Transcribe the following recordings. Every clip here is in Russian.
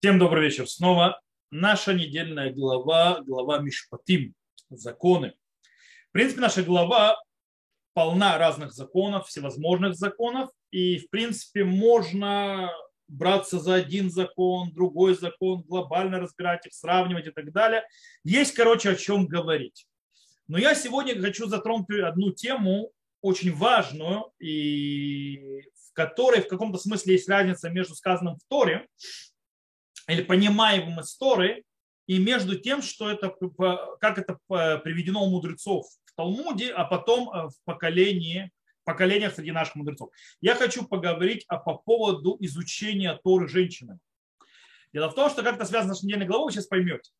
Всем добрый вечер. Снова наша недельная глава, глава Мишпатим, законы. В принципе, наша глава полна разных законов, всевозможных законов, и, в принципе, можно браться за один закон, другой закон, глобально разбирать их, сравнивать и так далее. Есть, короче, о чем говорить. Но я сегодня хочу затронуть одну тему, очень важную, и в которой в каком-то смысле есть разница между сказанным в Торе или понимаемым из Торы, и между тем, что это, как это приведено у мудрецов в Талмуде, а потом э, в поколении, поколениях среди наших мудрецов. Я хочу поговорить о, по поводу изучения Торы женщинами. Дело в том, что как это связано с недельной главой, вы сейчас поймете.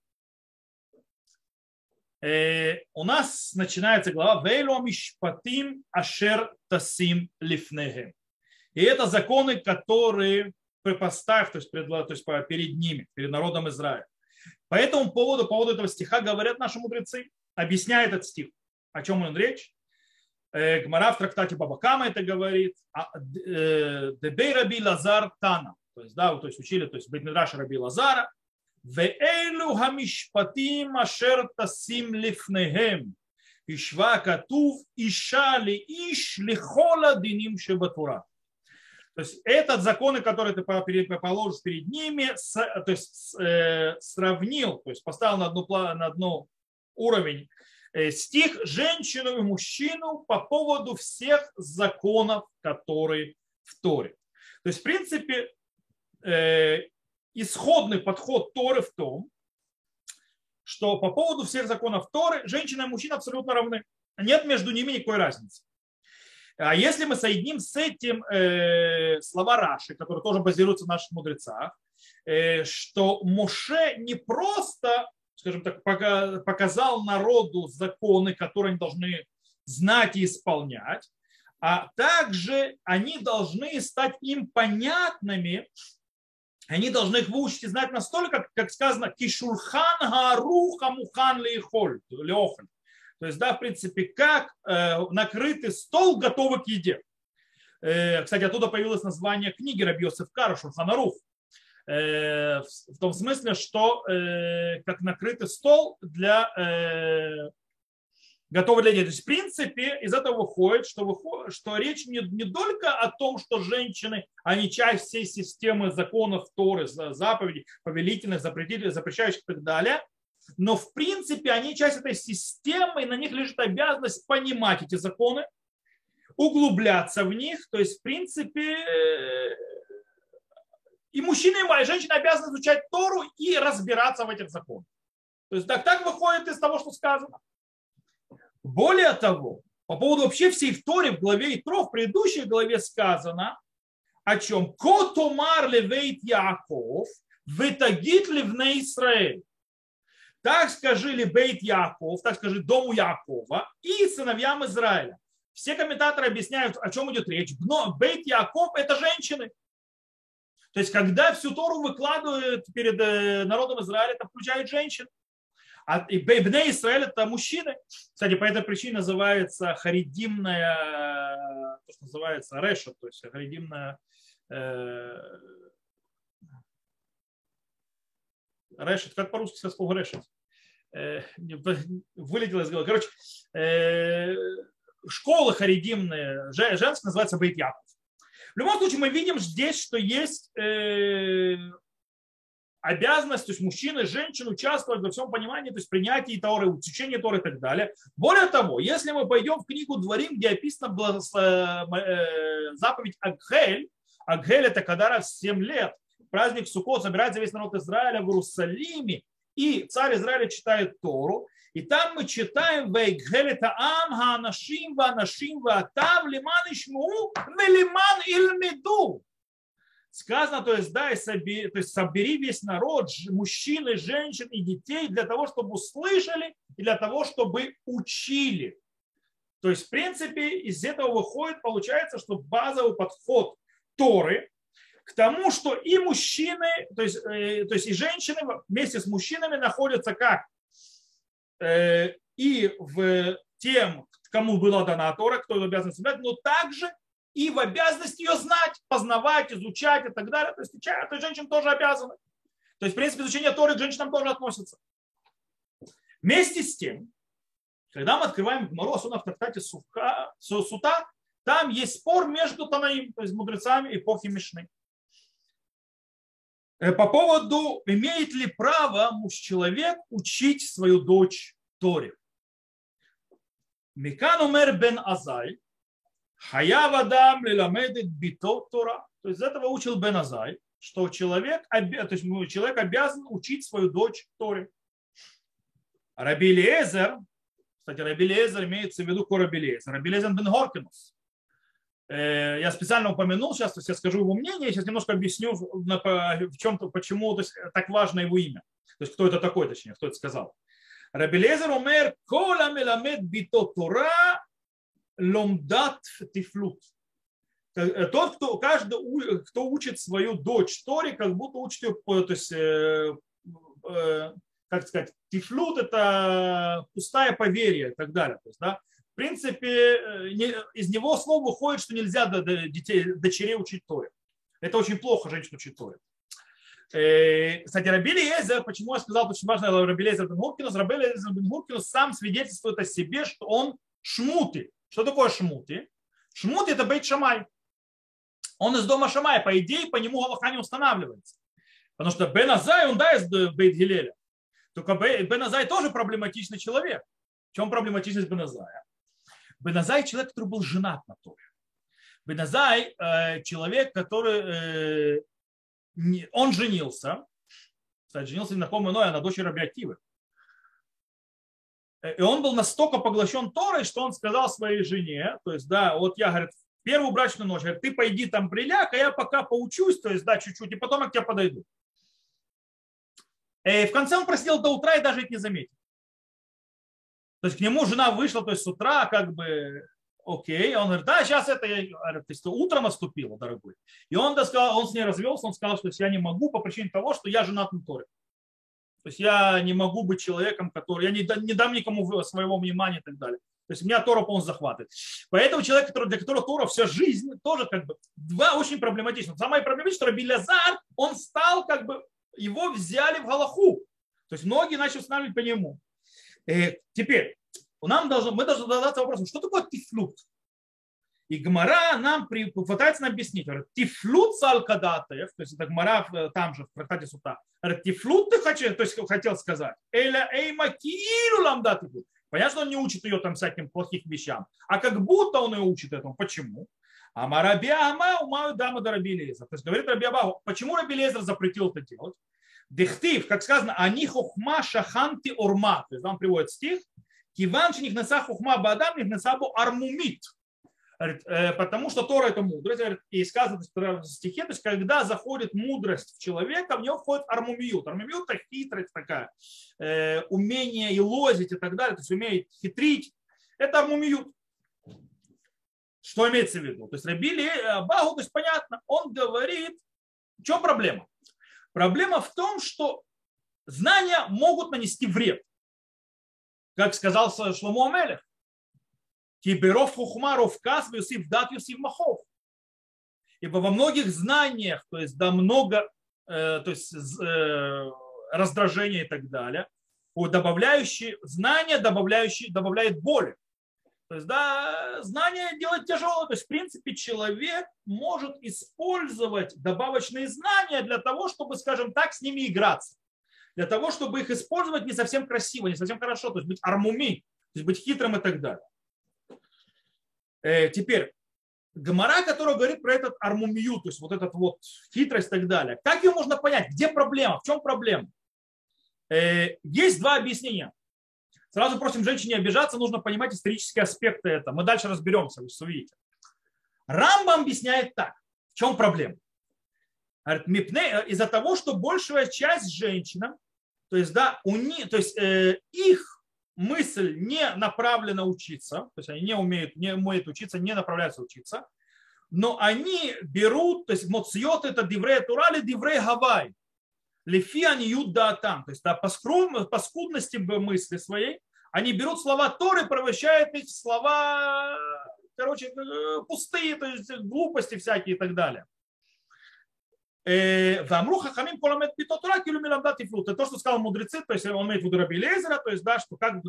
Э, у нас начинается глава «Вейло мишпатим ашер тасим лифнехем». И это законы, которые поставь, то есть, пред, то есть перед ними, перед народом Израиля. По этому поводу, по поводу этого стиха говорят наши мудрецы, объясняя этот стих. О чем он речь? Э, Гмара в трактате Бабакама это говорит. А, э, Дебей Раби Лазар Тана. То есть, да, то есть учили, то есть Бетмидраш Раби Лазара. Веэлю хамишпатим ашер тасим лифнехем. Ишва катув иша иш лихола диним шебатура. То есть этот законы, которые ты положишь перед ними, то есть э, сравнил, то есть поставил на одну, на одну уровень э, стих женщину и мужчину по поводу всех законов, которые в Торе. То есть, в принципе, э, исходный подход Торы в том, что по поводу всех законов Торы женщина и мужчина абсолютно равны. Нет между ними никакой разницы. А если мы соединим с этим э, слова Раши, которые тоже базируются на наших мудрецах, э, что Моше не просто, скажем так, показал народу законы, которые они должны знать и исполнять, а также они должны стать им понятными, они должны их выучить и знать настолько, как, сказано, кишурхан гаруха мухан лихоль, то есть, да, в принципе, как э, накрытый стол готовый к еде. Э, кстати, оттуда появилось название книги Рабиосиф Кара Шурханарух. Э, в том смысле, что как накрытый стол для готовый для еды. То есть, в принципе, из этого выходит, что, выходит, что речь не, не только о том, что женщины, они часть всей системы законов Торы, заповедей, повелительных, запретительных, запрещающих и так далее, но в принципе они часть этой системы, и на них лежит обязанность понимать эти законы, углубляться в них. То есть, в принципе, э, и мужчины, и женщины обязаны изучать Тору и разбираться в этих законах. То есть так, так выходит из того, что сказано. Более того, по поводу вообще всей в Торе, в главе Итро, в предыдущей главе сказано, о чем? Котомар левейт Яков, вытагит ливне Израиль. Так скажи ли Бейт Яков, так скажи дому Якова и сыновьям Израиля. Все комментаторы объясняют, о чем идет речь. Но Бейт Яков – это женщины. То есть, когда всю Тору выкладывают перед э, народом Израиля, это включает женщин. А Бейбне Израиль – это мужчины. Кстати, по этой причине называется харидимная, то, что называется реша, то есть харидимная э, решет, как по-русски сказать слово решет? Э, вылетело из головы. Короче, э, школа харидимная, женская, называется Бейт Яков. В любом случае, мы видим здесь, что есть э, обязанность, то есть мужчины и женщины участвовать во всем понимании, то есть принятии Торы, учении Торы и так далее. Более того, если мы пойдем в книгу Дворим, где описана заповедь Агхель, Агхель это когда раз в 7 лет, праздник Суккот собирается весь народ Израиля в Иерусалиме, и царь Израиля читает Тору, и там мы читаем «Вейгхелета ам хаанашим ваанашим ваатав лиман ишму велиман ильмеду». Сказано, то есть, да, и собери, то есть собери весь народ, мужчин и женщин и детей для того, чтобы услышали и для того, чтобы учили. То есть, в принципе, из этого выходит, получается, что базовый подход Торы к тому, что и мужчины, то есть, э, то есть и женщины вместе с мужчинами находятся как э, и в тем, кому была дана Тора, кто обязан соблюдать, но также и в обязанности ее знать, познавать, изучать и так далее. То есть, то есть женщины тоже обязаны. То есть, в принципе, изучение Торы к женщинам тоже относится. Вместе с тем, когда мы открываем Гмару, особенно в трактате Сука, Сута, там есть спор между Танаим, то есть мудрецами эпохи Мишны. Э, по поводу, имеет ли право муж-человек учить свою дочь Торе. Микан умер бен Азай, хая вадам лиламедит бито Тора. То есть из этого учил бен Азай, что человек, то есть человек обязан учить свою дочь Торе. Раби Лезер, кстати, Раби Лезер имеется в виду Раби Лезер, Раби Лезер бен Хоркинус. Э, я специально упомянул сейчас, то есть я скажу его мнение, сейчас немножко объясню в чем-то, почему то есть, так важно его имя. То есть кто это такой, точнее, кто это сказал. Рабелезер умер, кола меламед бито тора ломдат тифлут. Э, тот, кто, каждый, кто учит свою дочь Торе, как будто учит ее, то есть, э, э, как сказать, תפלות – это пустая поверье и так далее. То есть, да, принципе, э, из него слово выходит, что нельзя детей, дочерей учить Торе. Это очень плохо женщин учить Торе. Э, кстати, раби Элиезер, почему я сказал, очень важно раби Элиезер бен Гуркинус, раби Элиезер бен Гуркинус сам свидетельствует о себе, что он шмуты. Что такое шмуты? Шмуты это бейт Шамай. Он из дома Шамай, по идее, по нему Галаха не устанавливается. Потому что Бен Азай, он да из Бейт Гилеля. Только Бен Азай тоже проблематичный человек. В чем проблематичность Бен Азая? Беназай человек, который был женат на Торе. Беназай э, человек, который э, он женился, кстати, женился на ком иной, а на дочери Рабиативы. Э, и он был настолько поглощен Торой, что он сказал своей жене, то есть, да, вот я, говорит, первую брачную ночь, говорит, ты пойди там приляг, а я пока поучусь, то есть, да, чуть-чуть, и потом я к тебе подойду. И в конце он просидел до утра и даже это не заметил. То есть к нему жена вышла, то есть с утра как бы окей. Он говорит, да, сейчас это, я, то есть утро наступило, дорогой. И он, сказал, он с ней развелся, он сказал, что я не могу по причине того, что я женат на Торе. То есть я не могу быть человеком, который, я не, не дам никому своего внимания и так далее. То есть меня Тора полностью захватывает. Поэтому человек, который, для которого Тора вся жизнь, тоже как бы два очень проблематично. Самое проблематичное, что Рабилязар, он стал как бы, его взяли в Галаху. То есть многие начали устанавливать по нему. Э, теперь, нам должно, мы должны задаться вопросом, что такое тифлут? И Гмара нам при, пытается нам объяснить. Говорит, тифлут салкадатев, то есть это Гмара э, там же, в трактате Сута. Говорит, тифлут ты хочешь, то есть хотел сказать. Эля эйма киилу ламдатифлут. Понятно, что он не учит ее там всяким плохим вещам. А как будто он ее учит этому. Почему? А Марабиама умаю дама до Раби То есть говорит Раби Абаху, почему Раби запретил это делать? Дехтив, как сказано, они хохма шаханти урма. То есть он приводит стих. Киван нихнеса хохма бадам нихнеса бу армумит. «Э, потому что Тора это мудрость. И сказано в стихе, то есть когда заходит мудрость в человека, в него входит армумиют. Армумиют это хитрость такая, э, умение и лозить и так далее, то есть умеет хитрить. Это армумиют. Что имеется в виду? То есть Рабили Абаху, то есть понятно, он говорит, в чем проблема? Проблема в том, что знания могут нанести вред. Как сказал Шломо Амелех. Киберов хухмаров кас юсиф дат юсиф махов. Ибо во многих знаниях, то есть да много э, то есть, э, раздражения и так далее, добавляющие знания, добавляющие, добавляет боли. То есть, да, знание делать тяжело. То есть, в принципе, человек может использовать добавочные знания для того, чтобы, скажем так, с ними играться. Для того, чтобы их использовать не совсем красиво, не совсем хорошо. То есть, быть армуми, то есть, быть хитрым и так далее. Э, теперь, Гамара, которая говорит про этот армумию, то есть вот этот вот хитрость и так далее. Как ее можно понять? Где проблема? В чем проблема? Э, есть два объяснения. Сразу просим женщин не обижаться, нужно понимать исторические аспекты этого. Мы дальше разберемся, вы увидите. Рамба объясняет так. В чем проблема? Э, из-за того, что большая часть женщин, то есть, да, у них, то есть э, их мысль не направлена учиться, то есть они не умеют, не умеют учиться, не направляются учиться, но они берут, то есть моциот это диврей турали, диврей гавай. Лефи они юда там. То есть да, по, скром, по скудности мысли своей они берут слова Торы, превращают их в слова, короче, э, пустые, то есть глупости всякие и так далее. Вамру хахамим коламет питотура килю миламда тифлут. Это то, что сказал мудрецы, то есть он имеет в виду Раби Лезера, то есть, да, что как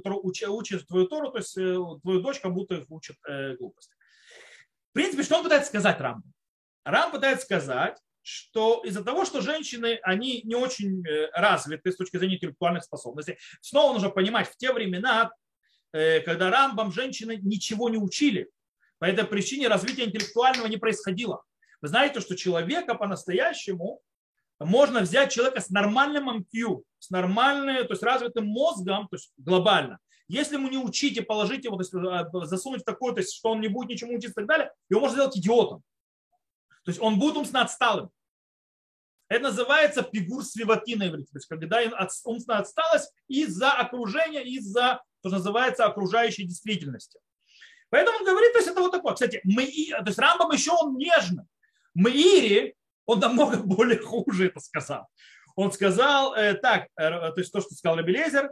учит, твою Тору, то есть твою дочь как будто учит э, глупости. В принципе, что он пытается сказать Рам? Рам пытается сказать, что из-за того, что женщины, они не очень развиты с точки зрения интеллектуальных способностей, снова нужно понимать, в те времена, когда Рамбам женщины ничего не учили, по этой причине развитие интеллектуального не происходило. Вы знаете, что человека по-настоящему можно взять человека с нормальным MQ, с нормальным, то есть развитым мозгом, то есть глобально. Если ему не учить и положить его, то есть э, засунуть в такое, то есть что он не будет ничему учиться и так далее, его можно сделать идиотом. То есть он будет умственно отсталым. Это называется пигур свивати на иврите. То есть когда умственно отсталость из-за окружения, из-за, что называется, окружающей действительности. Поэтому он говорит, то есть это вот такое. Кстати, мы, то есть Рамбам еще он нежный. Мире он намного более хуже это сказал. Он сказал э, так, э, то есть то, что сказал Рабелезер,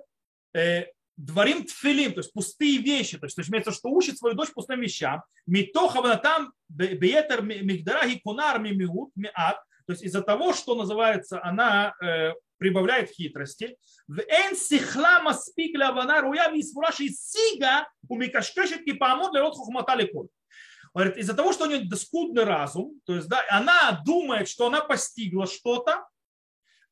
э, дворим тфилим, то есть пустые вещи, то есть, то есть имеется, что учит свою дочь пустым вещам, митоха там беетер мигдараги кунар мимиут миат, то есть из-за того, что называется, она э, прибавляет хитрости. В эн сихла маспик лавана руя висфураши сига у микашкешет кипамот лерот хухмата леколь. Говорит, из-за того, что у нее скудный разум, то есть да, она думает, что она постигла что-то,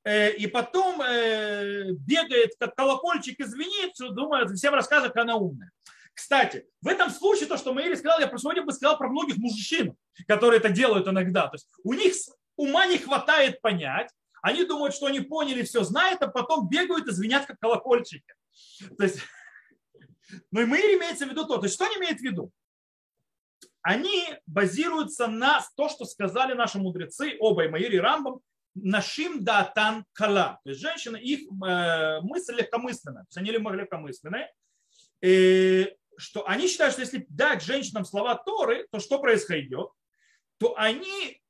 э, и потом э, бегает, как колокольчик, извинит, думает, всем рассказывает, как она умная. Кстати, в этом случае то, что Мэри сказал, я сегодня бы сказал про многих мужчин, которые это делают иногда. То есть у них ума не хватает понять, они думают, что они поняли, все знают, а потом бегают и звенят, как колокольчики. То есть, ну и Мэри имеется в виду то. То есть что они имеют в виду? они базируются на то, что сказали наши мудрецы, оба и Маир и Рамбам, нашим датан кала. То есть женщины, их э, мысль легкомысленная, то есть они легкомысленные. И что они считают, что если дать женщинам слова Торы, то что происходит? То они э,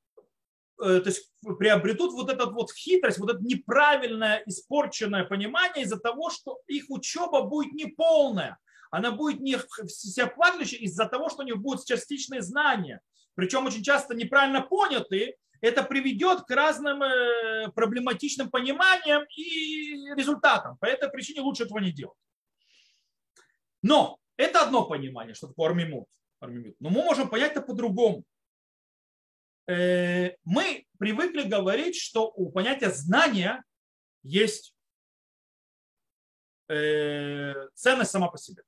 то есть приобретут вот этот вот хитрость, вот это неправильное, испорченное понимание из-за того, что их учеба будет неполная она будет не всеохватывающей из-за того, что у нее будут частичные знания, причем очень часто неправильно понятые, это приведет к разным э, проблематичным пониманиям и результатам. По этой причине лучше этого не делать. Но это одно понимание, что такое армимут. Но мы можем понять это по-другому. Э, мы привыкли говорить, что у понятия знания есть э, ценность сама по себе.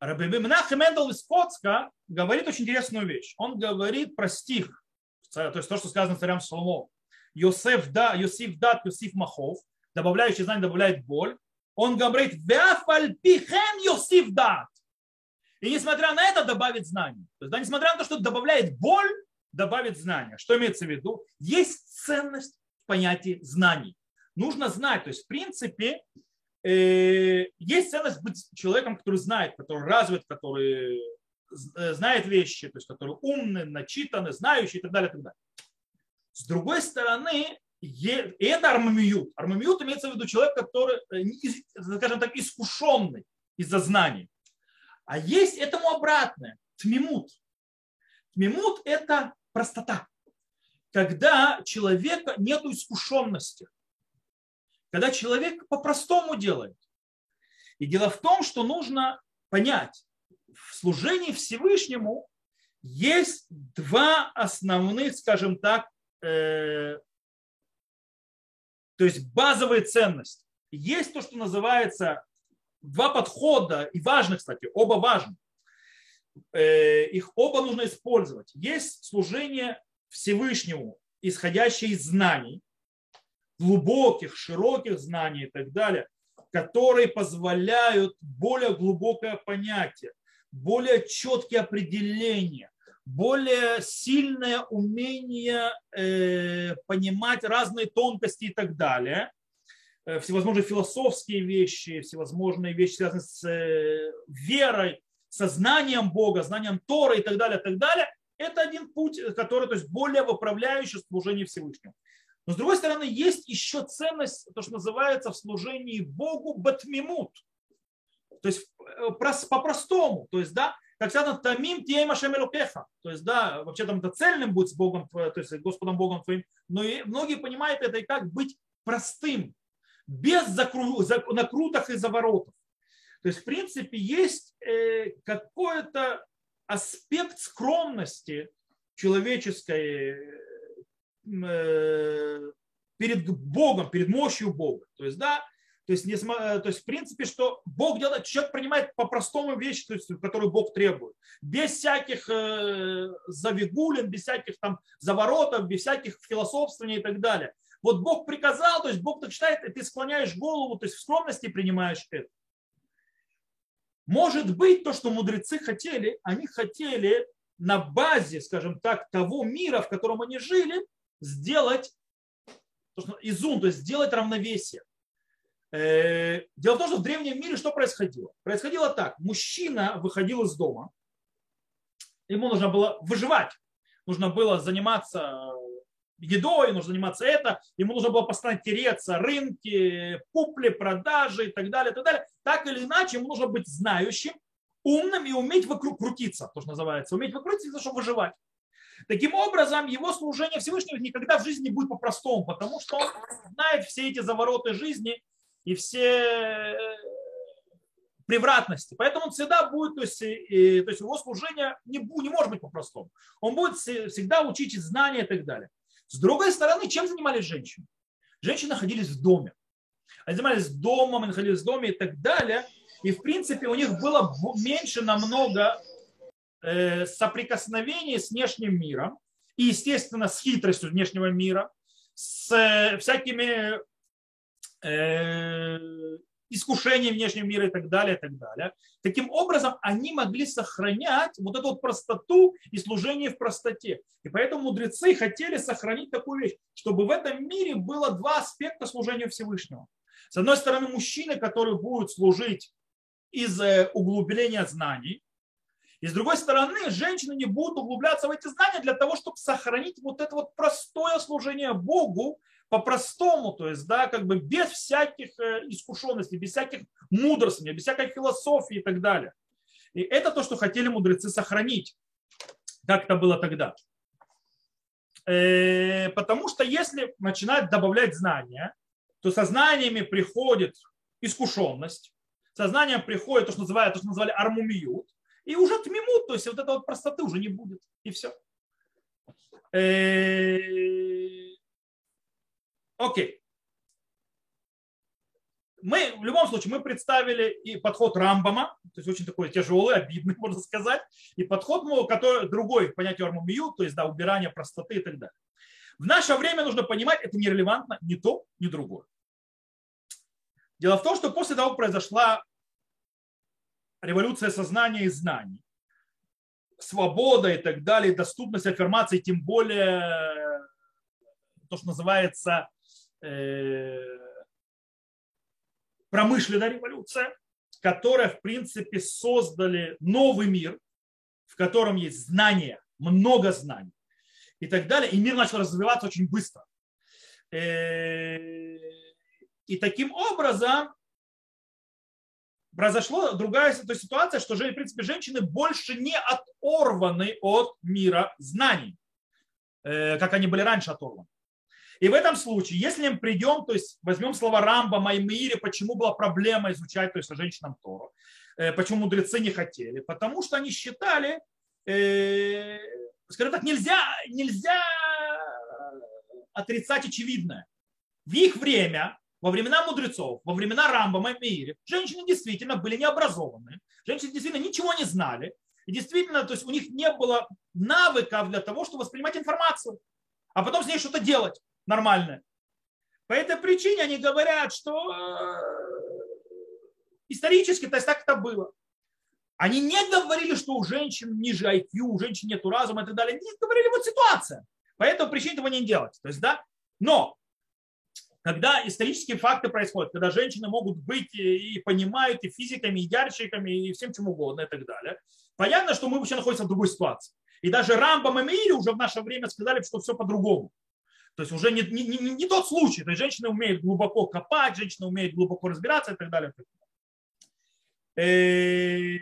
Раби Менахем Мендел из Коцка говорит очень интересную вещь. Он говорит про стих, то есть то, что сказано царям Соломону. Йосеф, да, Йосиф дат, Йосиф махов, добавляющий знание добавляет боль. Он говорит, вяфаль пихем Йосиф дат. И несмотря на это добавит знание. То есть, да, несмотря на то, что добавляет боль, добавит знание. Что имеется в виду? Есть ценность в понятии знаний. Нужно знать. То есть, в принципе, Э, есть ценность быть человеком, который знает, который развит, который э, знает вещи, то есть который умный, начитанный, знающий и так далее. И так далее. С другой стороны, это армамиют. Армамиют имеется в виду человек, который, э, скажем так, искушенный из-за знаний. А есть этому обратное, тмимут. Тмимут – это простота. Когда человека нет искушенности когда человек по-простому делает. И дело в том, что нужно понять, в служении Всевышнему есть два основных, скажем так, э, то есть базовые ценности. Есть то, что называется два подхода, и важных, кстати, оба важны. Э, их оба нужно использовать. Есть служение Всевышнему, исходящее из знаний, глубоких, широких знаний и так далее, которые позволяют более глубокое понятие, более четкие определения, более сильное умение э, понимать разные тонкости и так далее, всевозможные философские вещи, всевозможные вещи, связанные с э, верой, сознанием Бога, знанием Тора и так далее, так далее. Это один путь, который то есть более выправляющий служение Всевышнему. Но с другой стороны, есть еще ценность, то, что называется в служении Богу батмимут. То есть э, по-простому. То есть, да, как сказано, тамим тием ашем элокеха. То есть, да, вообще там это цельным быть с Богом, то есть Господом Богом твоим. Но и многие понимают это и как быть простым, без закру... накруток и заворотов. То есть, в принципе, есть э, какой-то аспект скромности человеческой э, перед Богом, перед мощью Бога. То есть, да, то есть, не, то есть, в принципе, что Бог делает, человек принимает по-простому вещи, то есть, которые Бог требует. Без всяких э, завигулин, без всяких там заворотов, без всяких философствований и так далее. Вот Бог приказал, то есть Бог так считает, и ты склоняешь голову, то есть в скромности принимаешь это. Может быть, то, что мудрецы хотели, они хотели на базе, скажем так, того мира, в котором они жили, сделать изум, то есть сделать равновесие. Э, дело в том, что в древнем мире что происходило? Происходило так. Мужчина выходил из дома, ему нужно было выживать, нужно было заниматься едой, нужно заниматься это, ему нужно было постоянно тереться, рынки, купли, продажи и так далее, и так далее. Так или иначе, ему нужно быть знающим, умным и уметь вокруг крутиться, то, что называется, уметь выкрутиться, чтобы выживать. Таким образом, его служение Всевышнего никогда в жизни не будет по-простому, потому что он знает все эти завороты жизни и все превратности. Поэтому он всегда будет, то есть, и, то есть его служение не, не может быть по-простому. Он будет всегда учить знания и так далее. С другой стороны, чем занимались женщины? Женщины находились в доме. Они занимались домом, они находились в доме и так далее. И, в принципе, у них было меньше намного э, соприкосновений с внешним миром. И, естественно, с хитростью внешнего мира, с э, всякими э, искушением внешнего мира и так далее, и так далее. Таким образом, они могли сохранять вот эту вот простоту и служение в простоте. И поэтому мудрецы хотели сохранить такую вещь, чтобы в этом мире было два аспекта служения Всевышнего. С одной стороны, мужчины, которые будут служить из углубления знаний, и с другой стороны, женщины не будут углубляться в эти знания для того, чтобы сохранить вот это вот простое служение Богу, по-простому, то есть, да, как бы без всяких э, искушенностей, без всяких мудростей, без всякой философии и так далее. И это то, что хотели мудрецы сохранить, как это было тогда. Э, потому что если начинать добавлять знания, то со знаниями приходит искушенность, со знанием приходит то, что называют, то, что называли армумиют, и уже тмимут, то есть вот этой вот простоты уже не будет, и все. Окей. Мы в любом случае мы представили и подход Рамбама, то есть очень такой тяжелый, обидный, можно сказать, и подход, который другой понятие Армумию, то есть да, убирание простоты и так далее. В наше время нужно понимать, это нерелевантно ни то, ни другое. Дело в том, что после того, как произошла революция сознания и знаний, свобода и так далее, доступность аффирмации, тем более то, что называется промышленная революция, которая, в принципе, создали новый мир, в котором есть знания, много знаний и так далее. И мир начал развиваться очень быстро. Э, и таким образом произошла другая ситуация, что, в принципе, женщины больше не оторваны от мира знаний, э, как они были раньше оторваны. И в этом случае, если мы придем, то есть возьмем слова Рамба, Маймире, почему была проблема изучать, то есть женщинам Тору, э, почему мудрецы не хотели, потому что они считали, э, скажем так, нельзя, нельзя отрицать очевидное. В их время, во времена мудрецов, во времена Рамба, Маймире, женщины действительно были необразованы, женщины действительно ничего не знали, и действительно, то есть у них не было навыков для того, чтобы воспринимать информацию, а потом с ней что-то делать нормальное. По этой причине они говорят, что э, исторически то есть так это было. Они не говорили, что у женщин ниже IQ, у женщин нет разума и так далее. Они говорили, вот ситуация. По этой причине этого не делать. То есть, да, но когда исторические факты происходят, когда женщины могут быть и понимают и физиками, и ярчиками, и всем чем угодно и так далее, понятно, что мы вообще находимся в другой ситуации. И даже Рамбам и Мири уже в наше время сказали, что все по-другому. То есть уже не, не, не, не тот случай. То есть женщина умеет глубоко копать, женщина умеет глубоко разбираться и так далее. Э,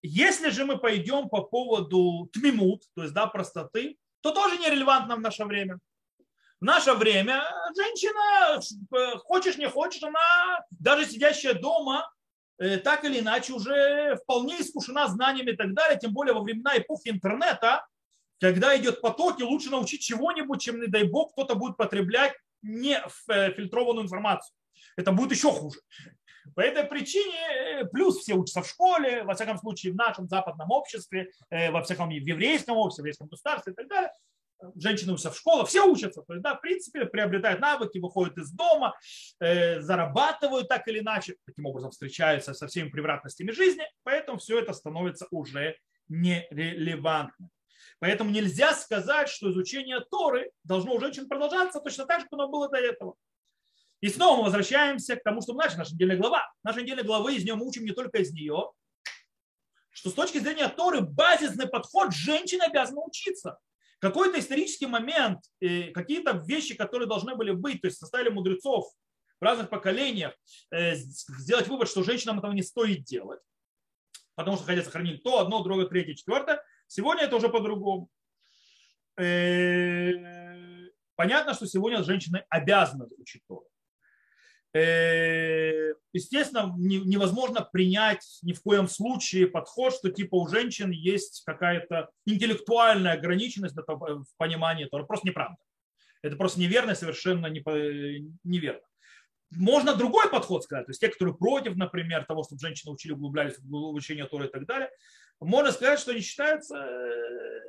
если же мы пойдем по поводу тмимут, то есть да, простоты, то тоже нерелевантно в наше время. В наше время женщина, э, хочешь не хочешь, она даже сидящая дома, э, так или иначе уже вполне искушена знаниями и так далее, тем более во времена эпохи интернета, когда идет поток, и лучше научить чего-нибудь, чем, не дай бог, кто-то будет потреблять не э, информацию. Это будет еще хуже. По этой причине, э, плюс все учатся в школе, во всяком случае в нашем западном обществе, э, во всяком в еврейском обществе, в еврейском государстве и так далее, женщины учатся в школах, все учатся, то есть, да, в принципе, приобретают навыки, выходят из дома, зарабатывают так или иначе, таким образом встречаются со всеми превратностями жизни, поэтому все это становится уже нерелевантным. Поэтому нельзя сказать, что изучение Торы должно у женщин продолжаться точно так же, как оно было до этого. И снова мы возвращаемся к тому, что мы начали, наша недельная глава. Наша недельная глава, из нее мы учим не только из нее, что с точки зрения Торы базисный подход женщины обязаны учиться. Какой-то исторический момент, какие-то вещи, которые должны были быть, то есть составили мудрецов в разных поколениях, э, сделать вывод, что женщинам этого не стоит делать, потому что хотят сохранить то, одно, другое, третье, четвертое. Сегодня это уже по-другому. Э, понятно, что сегодня женщины обязаны учить Тору. Э, естественно, невозможно принять ни в коем случае подход, что типа у женщин есть какая-то интеллектуальная ограниченность в понимании Тора. Просто неправда. Это просто неверно, совершенно неверно. Можно другой подход сказать, то есть те, которые против, например, того, чтобы женщины учили, углублялись в обучение Торы и так далее, можно сказать, что они считаются, э,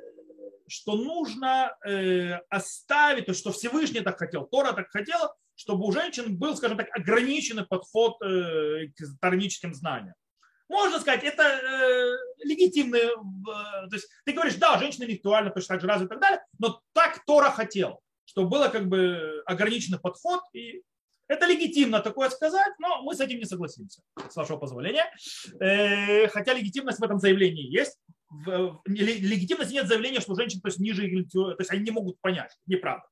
что нужно э, оставить, то что Всевышний так хотел, Тора так хотела, чтобы у женщин был, скажем так, ограниченный подход э, к тармическим знаниям. Можно сказать, это э, легитимно. Э, то есть ты говоришь, да, женщина интеллектуально точно так же развита и так далее, но так Тора хотел, чтобы было как бы ограниченный подход. И это легитимно такое сказать, но мы с этим не согласимся, с вашего позволения. Э, хотя легитимность в этом заявлении есть. В, легитимности нет заявления, что женщины то есть, ниже, то есть они не могут понять. Неправда.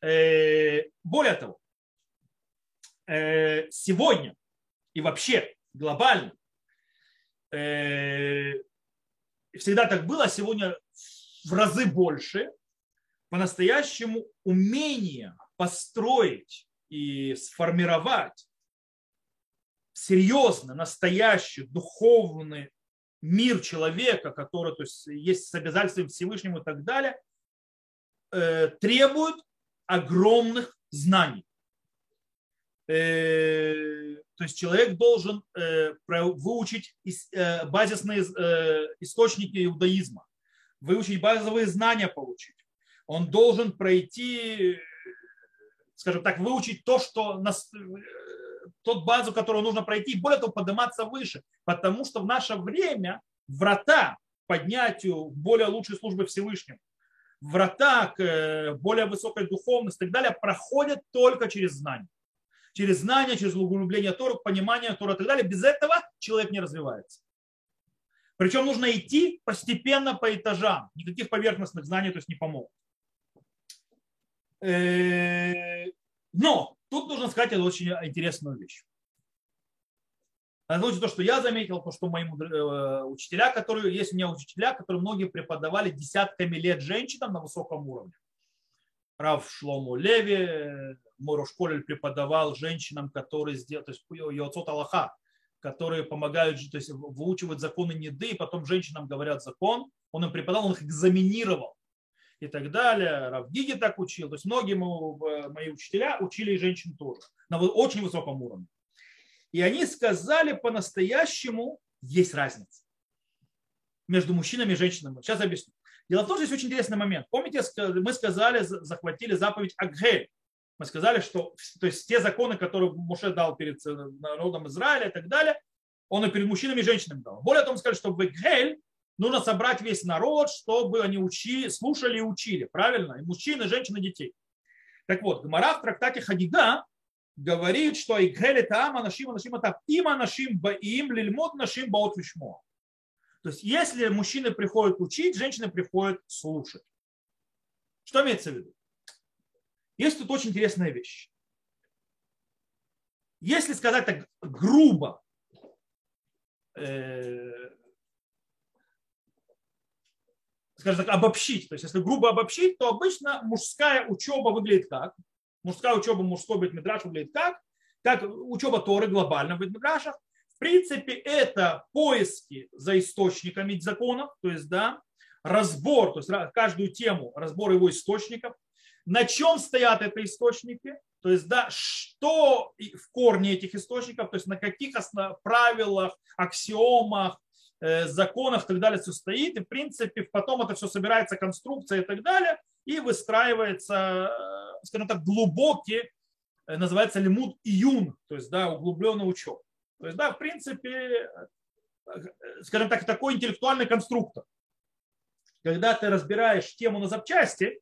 Э, более того, э, сегодня и вообще глобально всегда так было, а сегодня в разы больше, по-настоящему умение построить и сформировать серьезно настоящий духовный мир человека, который то есть, есть с обязательством Всевышнему и так далее, требует огромных знаний. Э, то есть человек должен э, выучить э, базисные источники иудаизма, выучить базовые знания получить. Он должен пройти, скажем так, выучить то, что нас, тот базу, которую нужно пройти, и более того, подниматься выше. Потому что в наше время врата поднятию более лучшей службы Всевышнему врата к э, более высокой духовности и так далее проходят только через знание. Через знание, через углубление Тора, понимание Тора и так далее. Без этого человек не развивается. Причем нужно идти постепенно по этажам. Никаких поверхностных знаний то есть не помогут. Э, но тут нужно сказать очень интересную вещь. Озвучу то, что я заметил, то, что мои э, учителя, которые, есть у меня учителя, которые многие преподавали десятками лет женщинам на высоком уровне. Рав Шлому Леви, мой школе преподавал женщинам, которые сделали, то есть Йоцот Аллаха, которые помогают, то есть выучивать законы неды, и потом женщинам говорят закон. Он им преподавал, он их экзаменировал и так далее. Рав Гиги так учил. То есть многие мои учителя учили и женщин тоже на очень высоком уровне. И они сказали по-настоящему, есть разница между мужчинами и женщинами. Сейчас объясню. Дело в том, что есть очень интересный момент. Помните, мы сказали, захватили заповедь Агхель. Мы сказали, что то есть, те законы, которые Муше дал перед э, народом Израиля и так далее, он и перед мужчинами и женщинами дал. Более того, мы сказали, что в Агхель нужно собрать весь народ, чтобы они учили, слушали и учили. Правильно? И мужчины, и женщины, и детей. Так вот, Гмара в трактате Хадига говорит, что Игхели Таама Нашим Нашим это има Нашим Баим Лильмот Нашим Баот Вишмо. То есть, если мужчины приходят учить, женщины приходят слушать. Что имеется в виду? Есть тут очень интересная вещь. Если сказать так грубо, э, скажем так, обобщить. То есть, если грубо обобщить, то обычно мужская учеба выглядит как? Мужская учеба мужской бетмидраш выглядит как? Как учеба Торы глобально в бетмидрашах. В принципе, это поиски за источниками законов, то есть, да, разбор, то есть каждую тему, разбор его источников, на чем стоят эти источники, то есть, да, что в корне этих источников, то есть на каких основ... правилах, аксиомах, э, законах и так далее все стоит. И, в принципе, потом это все собирается, конструкция и так далее, и выстраивается, э, скажем так, глубокий, э, называется лимуд июн, то есть, да, углубленный учет. То есть, да, в принципе, скажем так, такой интеллектуальный конструктор. Когда ты разбираешь тему на запчасти,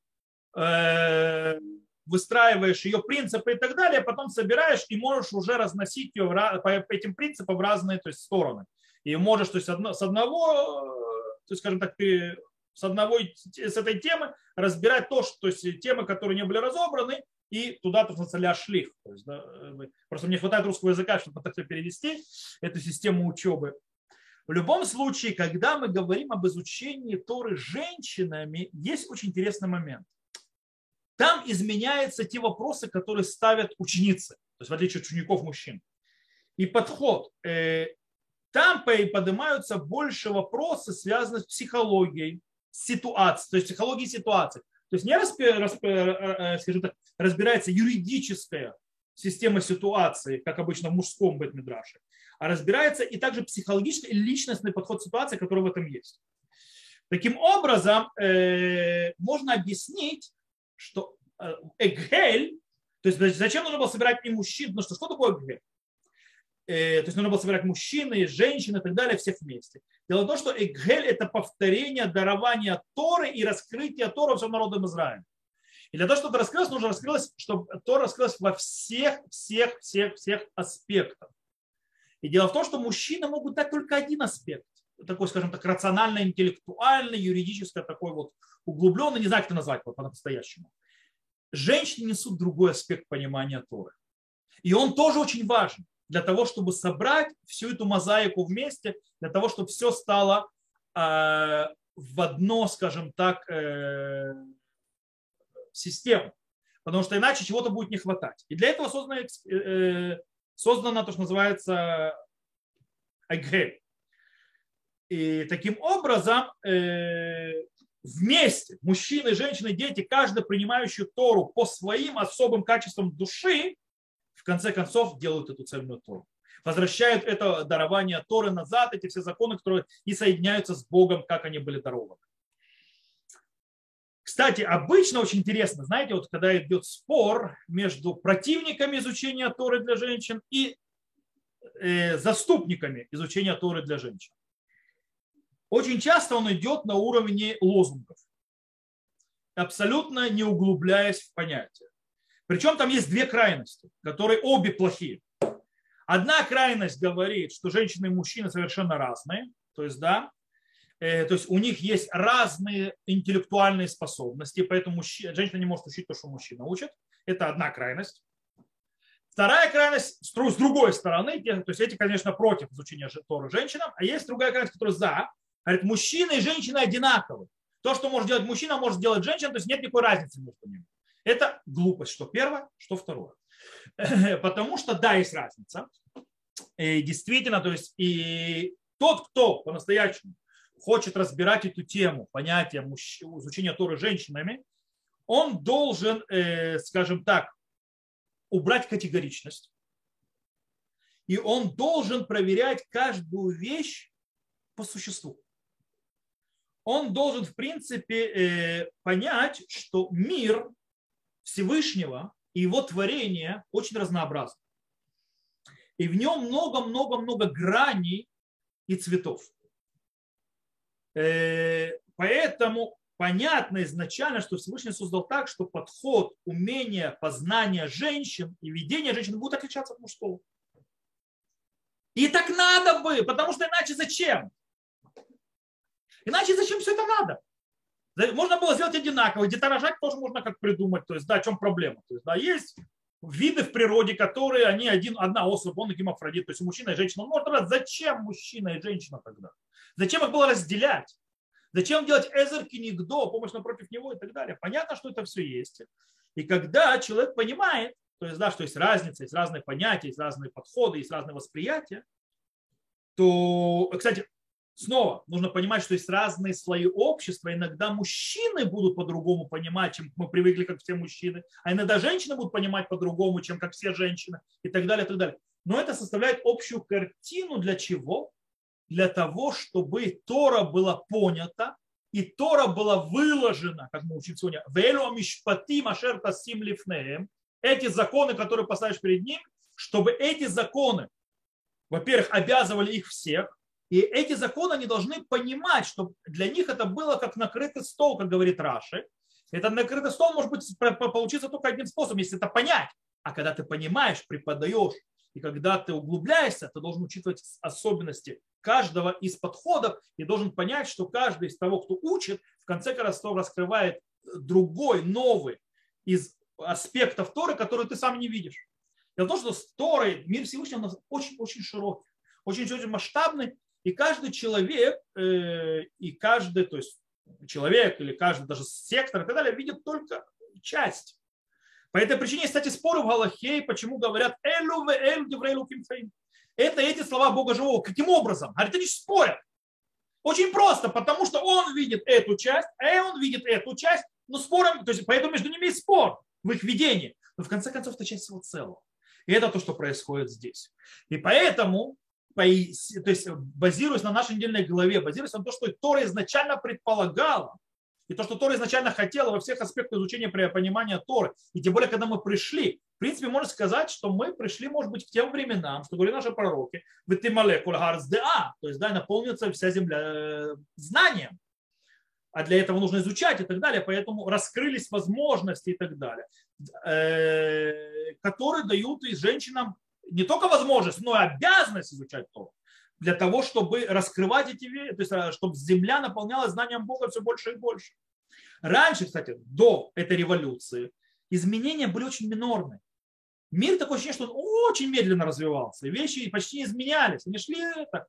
выстраиваешь ее принципы и так далее, потом собираешь и можешь уже разносить ее по этим принципам в разные то есть, стороны. И можешь то есть, с одного, то есть, скажем так, ты с одного с этой темы разбирать то, что то есть, темы, которые не были разобраны, и туда, то есть, шлих. То есть, да, просто мне хватает русского языка, чтобы так перевести эту систему учебы. В любом случае, когда мы говорим об изучении Торы женщинами, есть очень интересный момент – там изменяются те вопросы, которые ставят ученицы, то есть в отличие от учеников мужчин. И подход. Э, там поднимаются больше вопросы, связанные с психологией, ситуацией, то есть психологией ситуации. То есть не э, э, скажем так, разбирается юридическая система ситуации, как обычно в мужском бетмидраше, а разбирается и также психологический личностный подход ситуации, который в этом есть. Таким образом, можно объяснить, что э, Эгель, то есть зачем нужно было собирать и мужчин, потому что что такое Эгель? Э, то есть нужно было собирать мужчины, женщины и так далее, всех вместе. Дело в том, что Эгель – это повторение дарования Торы и раскрытия Тора всем народом Израиля. И для того, чтобы это раскрылось, нужно раскрылось, чтобы Тора раскрылась во всех, всех, всех, всех аспектах. И дело в том, что мужчины могут дать только один аспект такой, скажем так, рационально-интеллектуальный, юридический, такой вот углубленный, не знаю, как это назвать по-настоящему. Женщины несут другой аспект понимания Торы. И он тоже очень важен для того, чтобы собрать всю эту мозаику вместе, для того, чтобы все стало э, в одно, скажем так, э, систему. Потому что иначе чего-то будет не хватать. И для этого создано, э, создано то, что называется Айгель. И таким образом вместе, мужчины, женщины, дети, каждый принимающий Тору по своим особым качествам души, в конце концов делают эту цельную Тору. Возвращают это дарование Торы назад, эти все законы, которые и соединяются с Богом, как они были дарованы. Кстати, обычно очень интересно, знаете, вот когда идет спор между противниками изучения Торы для женщин и э, заступниками изучения Торы для женщин. Очень часто он идет на уровне лозунгов, абсолютно не углубляясь в понятие. Причем там есть две крайности, которые обе плохие. Одна крайность говорит, что женщины и мужчины совершенно разные, то есть, да, э, то есть у них есть разные интеллектуальные способности, поэтому мужчина, женщина не может учить то, что мужчина учит. Это одна крайность. Вторая крайность с другой стороны, то есть эти, конечно, против изучения Торы женщинам, а есть другая крайность, которая за, Говорит, мужчина и женщина одинаковы. То, что может делать мужчина, может делать женщина, то есть нет никакой разницы между ними. Это глупость, что первое, что второе. Потому что, да, есть разница. И действительно, то есть и тот, кто по-настоящему хочет разбирать эту тему, понятие изучения Торы женщинами, он должен, э, скажем так, убрать категоричность. И он должен проверять каждую вещь по существу он должен, в принципе, э, понять, что мир Всевышнего и его творение очень разнообразны. И в нем много-много-много граней и цветов. Э, поэтому понятно изначально, что Всевышний создал так, что подход, умение, познание женщин и ведение женщин будут отличаться от мужского. И так надо бы, потому что иначе зачем? Иначе зачем все это надо? Можно было сделать одинаково. Деторожать тоже можно как придумать. То есть, да, о чем проблема? То есть, да, есть виды в природе, которые они один, одна особа, он гемофродит, то есть мужчина и женщина. Он может рожать. Зачем мужчина и женщина тогда? Зачем их было разделять? Зачем делать эзер кинигдо, помощь напротив него и так далее? Понятно, что это все есть. И когда человек понимает, то есть, да, что есть разница, есть разные понятия, есть разные подходы, есть разные восприятия, то, кстати, снова нужно понимать, что есть разные слои общества. Иногда мужчины будут по-другому понимать, чем мы привыкли, как все мужчины, а иногда женщины будут понимать по-другому, чем как все женщины и так далее, и так далее. Но это составляет общую картину для чего? Для того, чтобы Тора была понята, и Тора была выложена, как мы учим сегодня, эти законы, которые поставишь перед ним, чтобы эти законы, во-первых, обязывали их всех, и эти законы они должны понимать, что для них это было как накрытый стол, как говорит Раши. Этот накрытый стол может быть получиться только одним способом, если это понять. А когда ты понимаешь, преподаешь, и когда ты углубляешься, ты должен учитывать особенности каждого из подходов и должен понять, что каждый из того, кто учит, в конце концов раскрывает другой, новый из аспектов Торы, которые ты сам не видишь. Дело в том, что с мир Всевышнего очень-очень широкий, очень-очень масштабный, и каждый человек, э, и каждый, то есть человек или каждый даже сектор и так далее, видит только часть. По этой причине, кстати, споры в Галахе, почему говорят «элю ве элю деврейлу кимфейм». Это эти слова Бога Живого. Каким образом? Говорит, они спорят. Очень просто, потому что он видит эту часть, а он видит эту часть, но спором, то есть поэтому между ними есть спор в их видении. Но в конце концов это часть всего целого. И это то, что происходит здесь. И поэтому то есть базируясь на нашей недельной главе, базируясь на том, что Тора изначально предполагала, и то, что Тора изначально хотела во всех аспектах изучения понимания Торы, и тем более, когда мы пришли, в принципе, можно сказать, что мы пришли, может быть, к тем временам, что говорили наши пророки, в то есть, да, наполнится вся земля э, знанием, а для этого нужно изучать и так далее, поэтому раскрылись возможности и так далее, э, которые дают и женщинам не только возможность, но и обязанность изучать Тору для того, чтобы раскрывать эти вещи, то есть э, чтобы земля наполнялась знанием Бога все больше и больше. Раньше, кстати, до этой революции, изменения были очень минорные. Мир такое ощущение, что он очень медленно развивался, вещи почти не изменялись, они шли это.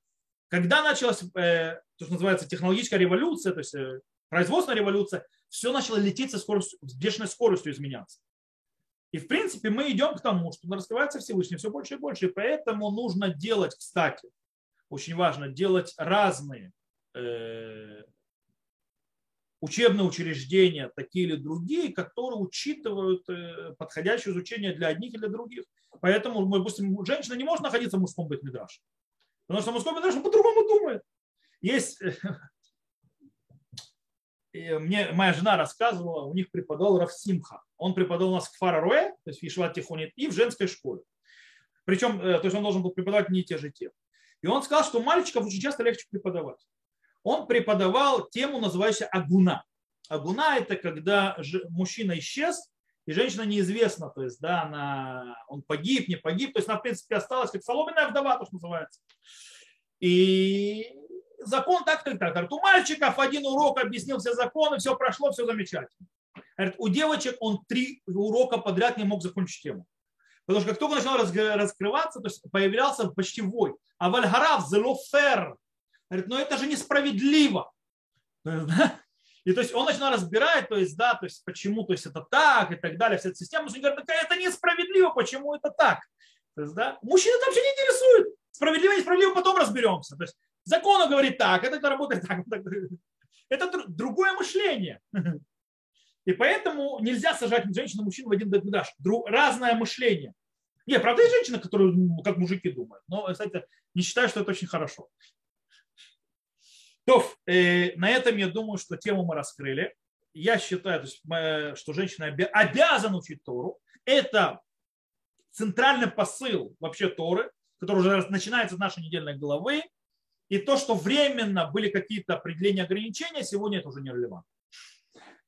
Когда началась э, то, что называется технологическая революция, то есть э, производственная революция, все начало лететь со скоростью, с бешеной скоростью изменяться. И в принципе мы идем к тому, что раскрывается Всевышний все больше и больше. И поэтому нужно делать, кстати, очень важно, делать разные э, учебные учреждения, такие или другие, которые учитывают э, подходящее изучение для одних и для других. Поэтому, допустим, женщина не может находиться в мужском бытмидраше. Потому что мужской бытмидраш по-другому думает. Есть мне моя жена рассказывала, у них преподавал Рафсимха. Он преподавал у нас в Фараруэ, то есть в Ишват Тихонит, и в женской школе. Причем, э, то есть он должен был преподавать не те же темы. И он сказал, что мальчиков очень часто легче преподавать. Он преподавал тему, называющуюся агуна. Агуна – это когда мужчина исчез, и женщина неизвестна, то есть, да, она, он погиб, не погиб, то есть она, в принципе, осталась как соломенная вдова, то, что называется. И закон так, так, так. У мальчиков один урок объяснил все законы, все прошло, все замечательно. Говорит, у девочек он три урока подряд не мог закончить тему. Потому что как только начал раскрываться, то есть появлялся почти вой. А вальгарав зелофер. Говорит, но это же несправедливо. И то есть он начинал разбирать, то есть, да, то есть почему, то есть это так и так далее, вся эта система. Он говорит, это несправедливо, почему это так. То есть, да, мужчины там вообще не интересует. Справедливо, несправедливо, потом разберемся. То есть Закон говорит так, это работает так. Это другое мышление. И поэтому нельзя сажать женщину и мужчину в один бетмидаш. Разное мышление. Нет, правда, есть женщины, которые как мужики думают. Но, кстати, не считаю, что это очень хорошо. То, э, на этом я думаю, что тему мы раскрыли. Я считаю, то есть, мы, что женщина обязана учить Тору. Это центральный посыл вообще Торы, который уже начинается с нашей недельной главы. И то, что временно были какие-то определения ограничения, сегодня это уже не релевантно.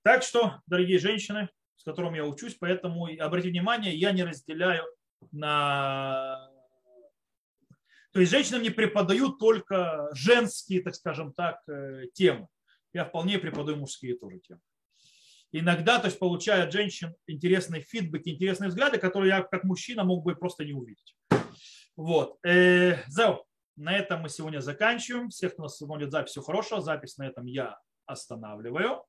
Так что, дорогие женщины, с которыми я учусь, поэтому обратите внимание, я не разделяю на... То есть женщинам не преподаю только женские, так скажем так, э, темы. Я вполне преподаю мужские тоже темы. Иногда, то есть получая от женщин интересные фидбэки, интересные взгляды, которые я как мужчина мог бы просто не увидеть. Вот. Э, Зау. На этом мы сегодня заканчиваем. Всех, кто нас смотрит запись, всего хорошего. Запись на этом я останавливаю.